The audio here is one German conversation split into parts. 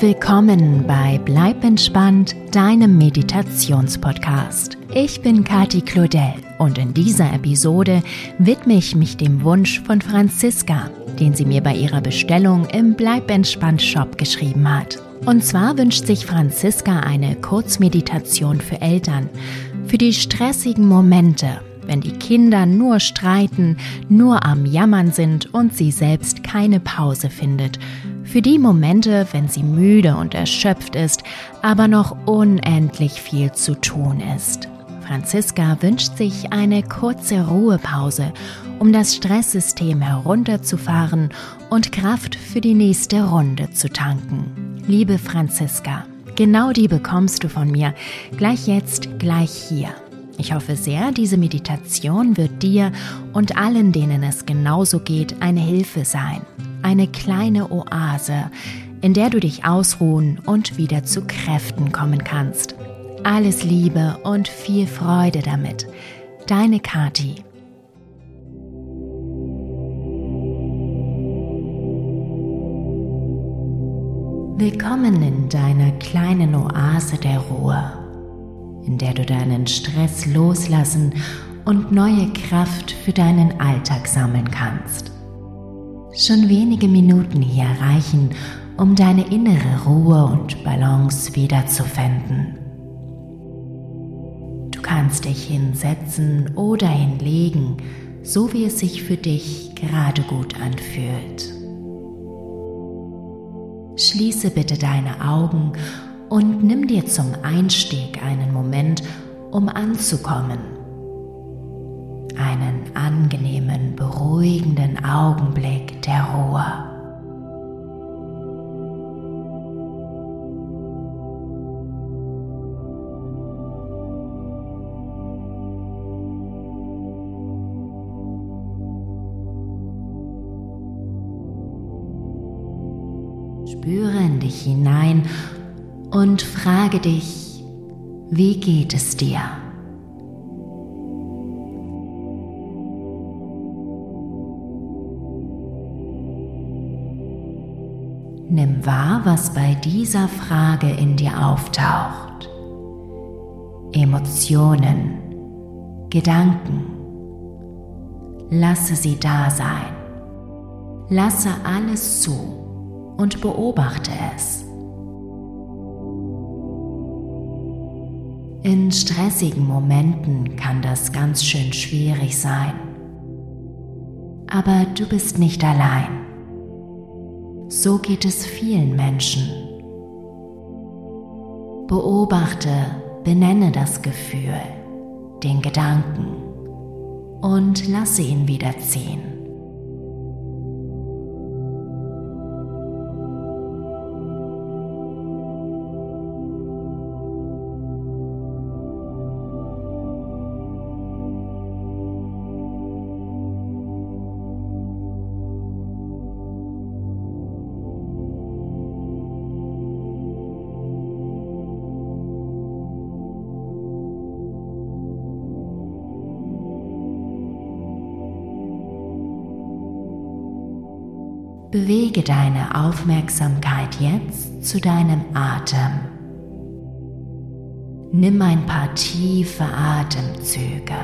Willkommen bei Bleib entspannt, deinem Meditationspodcast. Ich bin Kati Claudel und in dieser Episode widme ich mich dem Wunsch von Franziska, den sie mir bei ihrer Bestellung im Bleib entspannt Shop geschrieben hat. Und zwar wünscht sich Franziska eine Kurzmeditation für Eltern, für die stressigen Momente, wenn die Kinder nur streiten, nur am Jammern sind und sie selbst keine Pause findet. Für die Momente, wenn sie müde und erschöpft ist, aber noch unendlich viel zu tun ist. Franziska wünscht sich eine kurze Ruhepause, um das Stresssystem herunterzufahren und Kraft für die nächste Runde zu tanken. Liebe Franziska, genau die bekommst du von mir, gleich jetzt, gleich hier. Ich hoffe sehr, diese Meditation wird dir und allen, denen es genauso geht, eine Hilfe sein. Eine kleine Oase, in der du dich ausruhen und wieder zu Kräften kommen kannst. Alles Liebe und viel Freude damit. Deine Kati. Willkommen in deiner kleinen Oase der Ruhe, in der du deinen Stress loslassen und neue Kraft für deinen Alltag sammeln kannst. Schon wenige Minuten hier reichen, um deine innere Ruhe und Balance wiederzufinden kannst dich hinsetzen oder hinlegen, so wie es sich für dich gerade gut anfühlt. Schließe bitte deine Augen und nimm dir zum Einstieg einen Moment, um anzukommen. Einen angenehmen, beruhigenden Augenblick der Ruhe. Spüre in dich hinein und frage dich, wie geht es dir? Nimm wahr, was bei dieser Frage in dir auftaucht. Emotionen, Gedanken. Lasse sie da sein. Lasse alles zu und beobachte es. In stressigen Momenten kann das ganz schön schwierig sein. Aber du bist nicht allein. So geht es vielen Menschen. Beobachte, benenne das Gefühl, den Gedanken und lasse ihn wieder ziehen. Bewege deine Aufmerksamkeit jetzt zu deinem Atem. Nimm ein paar tiefe Atemzüge.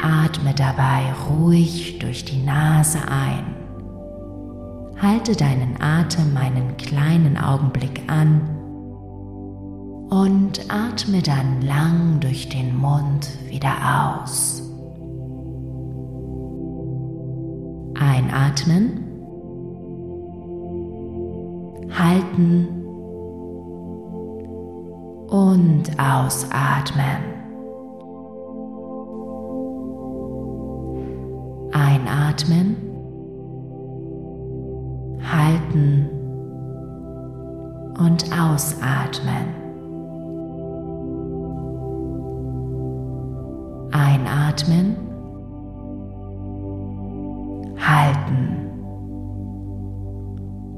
Atme dabei ruhig durch die Nase ein. Halte deinen Atem einen kleinen Augenblick an und atme dann lang durch den Mund wieder aus. Einatmen, halten. Und ausatmen. Einatmen, halten. Und ausatmen. Einatmen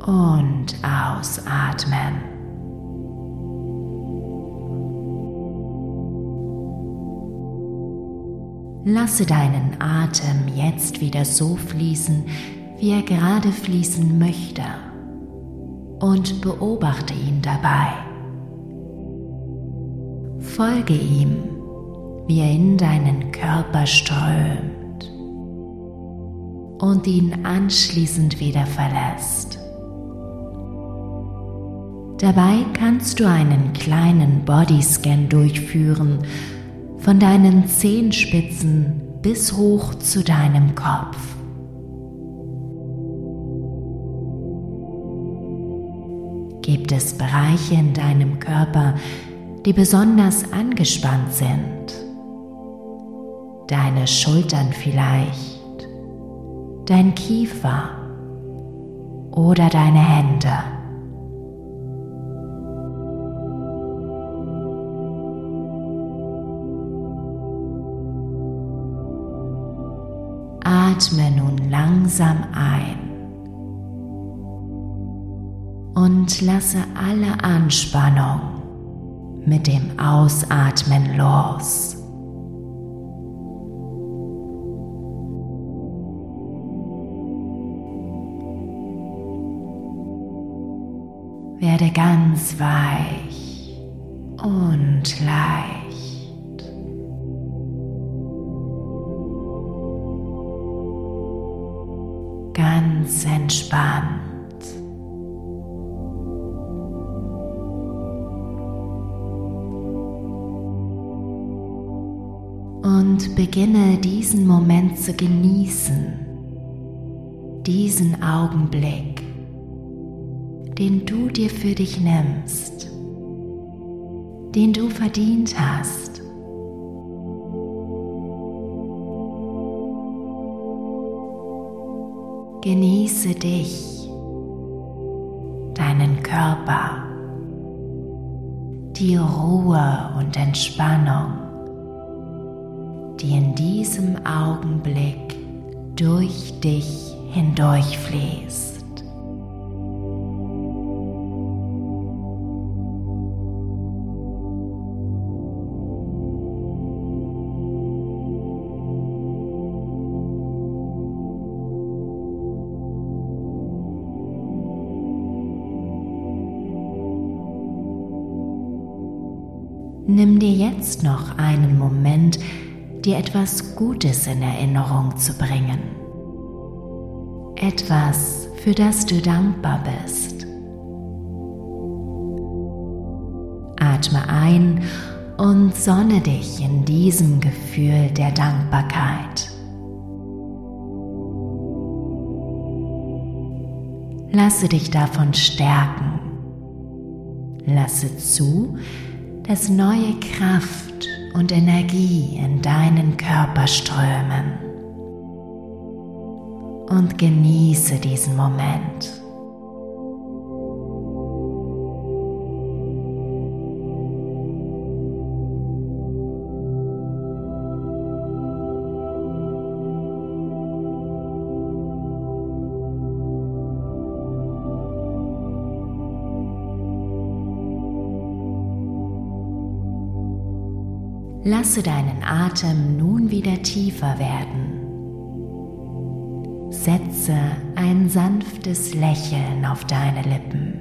und ausatmen. Lasse deinen Atem jetzt wieder so fließen, wie er gerade fließen möchte. und beobachte ihn dabei. Folge ihm, wie er in deinen Körper strömt und ihn anschließend wieder verlässt. Dabei kannst du einen kleinen Bodyscan durchführen, von deinen Zehenspitzen bis hoch zu deinem Kopf. Gibt es Bereiche in deinem Körper, die besonders angespannt sind? Deine Schultern vielleicht, dein Kiefer oder deine Hände. Atme nun langsam ein und lasse alle Anspannung mit dem Ausatmen los. Werde ganz weich und leicht. Ganz entspannt. Und beginne diesen Moment zu genießen, diesen Augenblick, den du dir für dich nimmst, den du verdient hast. Genieße dich, deinen Körper, die Ruhe und Entspannung, die in diesem Augenblick durch dich hindurchfließt. Nimm dir jetzt noch einen Moment, dir etwas Gutes in Erinnerung zu bringen. Etwas, für das du dankbar bist. Atme ein und sonne dich in diesem Gefühl der Dankbarkeit. Lasse dich davon stärken. Lasse zu, dass neue Kraft und Energie in deinen Körper strömen. Und genieße diesen Moment. Lasse deinen Atem nun wieder tiefer werden. Setze ein sanftes Lächeln auf deine Lippen.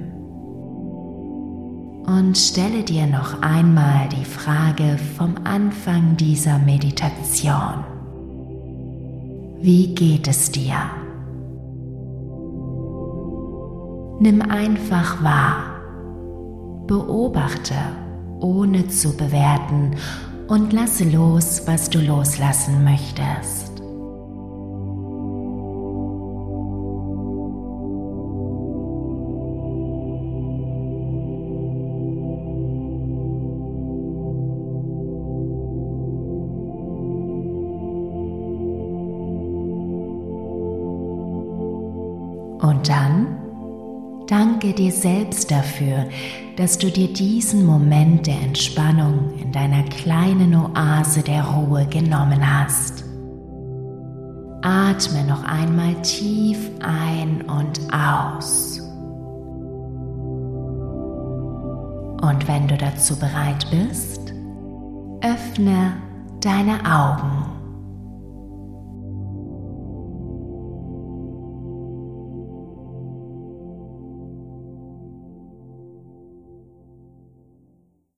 Und stelle dir noch einmal die Frage vom Anfang dieser Meditation. Wie geht es dir? Nimm einfach wahr. Beobachte, ohne zu bewerten und lasse los, was du loslassen möchtest. Und dann danke dir selbst dafür, dass du dir diesen Moment der Entspannung in deiner kleinen Oase der Ruhe genommen hast. Atme noch einmal tief ein und aus. Und wenn du dazu bereit bist, öffne deine Augen.